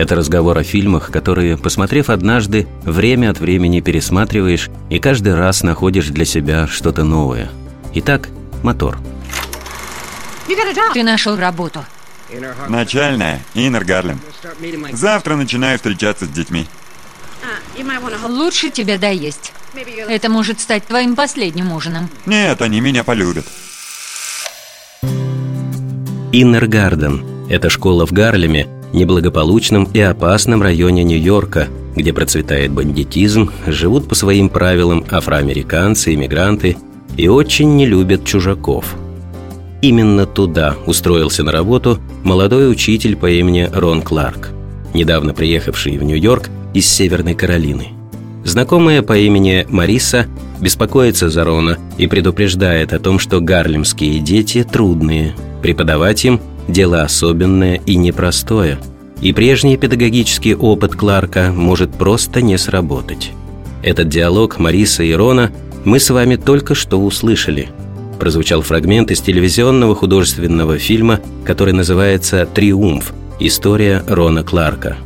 это разговор о фильмах, которые, посмотрев однажды, время от времени пересматриваешь и каждый раз находишь для себя что-то новое. Итак, мотор. Ты нашел работу. Начальная, Иннер Гарлем. Завтра начинаю встречаться с детьми. Лучше тебе доесть. Это может стать твоим последним ужином. Нет, они меня полюбят. Иннер Гарден – это школа в Гарлеме, неблагополучном и опасном районе Нью-Йорка, где процветает бандитизм, живут по своим правилам афроамериканцы, иммигранты и очень не любят чужаков. Именно туда устроился на работу молодой учитель по имени Рон Кларк, недавно приехавший в Нью-Йорк из Северной Каролины. Знакомая по имени Мариса беспокоится за Рона и предупреждает о том, что гарлемские дети трудные. Преподавать им дело особенное и непростое, и прежний педагогический опыт Кларка может просто не сработать. Этот диалог Мариса и Рона мы с вами только что услышали. Прозвучал фрагмент из телевизионного художественного фильма, который называется «Триумф. История Рона Кларка».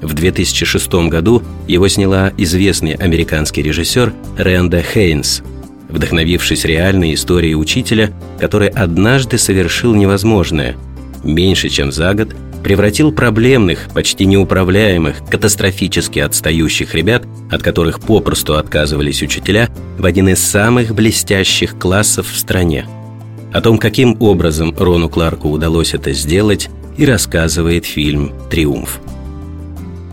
В 2006 году его сняла известный американский режиссер Ренда Хейнс, вдохновившись реальной историей учителя, который однажды совершил невозможное – меньше чем за год, превратил проблемных, почти неуправляемых, катастрофически отстающих ребят, от которых попросту отказывались учителя, в один из самых блестящих классов в стране. О том, каким образом Рону Кларку удалось это сделать, и рассказывает фильм «Триумф».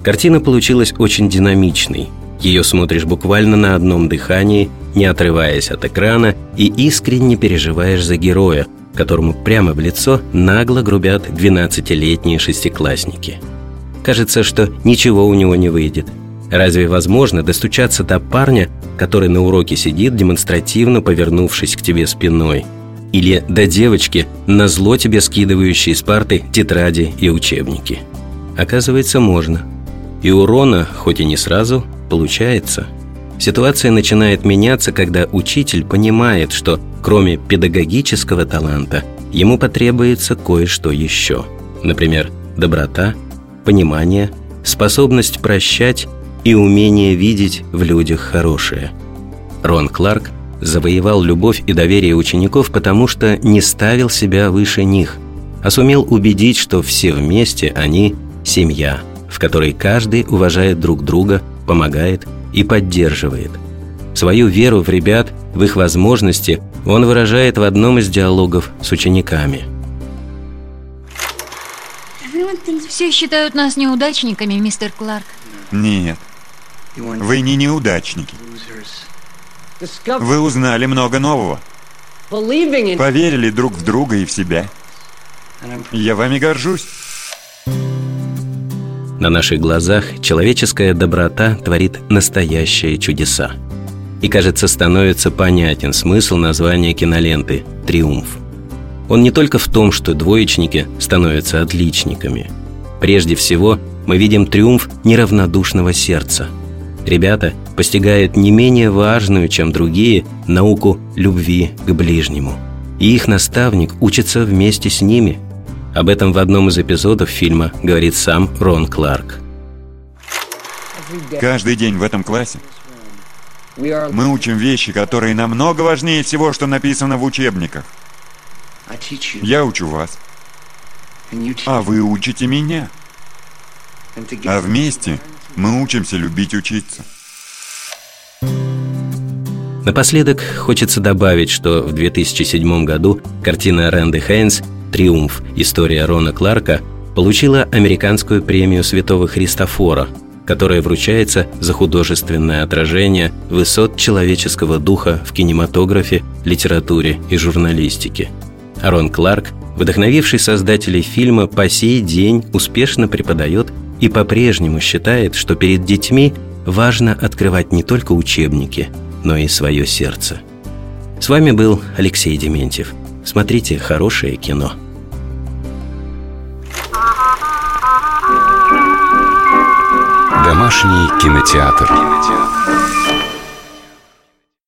Картина получилась очень динамичной. Ее смотришь буквально на одном дыхании, не отрываясь от экрана, и искренне переживаешь за героя, которому прямо в лицо нагло грубят 12-летние шестиклассники. Кажется, что ничего у него не выйдет. Разве возможно достучаться до парня, который на уроке сидит, демонстративно повернувшись к тебе спиной? Или до девочки, на зло тебе скидывающей с парты тетради и учебники? Оказывается, можно. И урона, хоть и не сразу, получается – Ситуация начинает меняться, когда учитель понимает, что кроме педагогического таланта ему потребуется кое-что еще. Например, доброта, понимание, способность прощать и умение видеть в людях хорошее. Рон Кларк завоевал любовь и доверие учеников, потому что не ставил себя выше них, а сумел убедить, что все вместе они – семья, в которой каждый уважает друг друга, помогает и поддерживает. Свою веру в ребят, в их возможности он выражает в одном из диалогов с учениками. Все считают нас неудачниками, мистер Кларк. Нет, вы не неудачники. Вы узнали много нового. Поверили друг в друга и в себя. Я вами горжусь. На наших глазах человеческая доброта творит настоящие чудеса. И, кажется, становится понятен смысл названия киноленты «Триумф». Он не только в том, что двоечники становятся отличниками. Прежде всего, мы видим триумф неравнодушного сердца. Ребята постигают не менее важную, чем другие, науку любви к ближнему. И их наставник учится вместе с ними – об этом в одном из эпизодов фильма говорит сам Рон Кларк. Каждый день в этом классе мы учим вещи, которые намного важнее всего, что написано в учебниках. Я учу вас, а вы учите меня. А вместе мы учимся любить учиться. Напоследок хочется добавить, что в 2007 году картина Рэнды Хейнс «Триумф. История Рона Кларка» получила американскую премию Святого Христофора, которая вручается за художественное отражение высот человеческого духа в кинематографе, литературе и журналистике. Рон Кларк, вдохновивший создателей фильма, по сей день успешно преподает и по-прежнему считает, что перед детьми важно открывать не только учебники, но и свое сердце. С вами был Алексей Дементьев. Смотрите хорошее кино. Домашний кинотеатр. кинотеатр.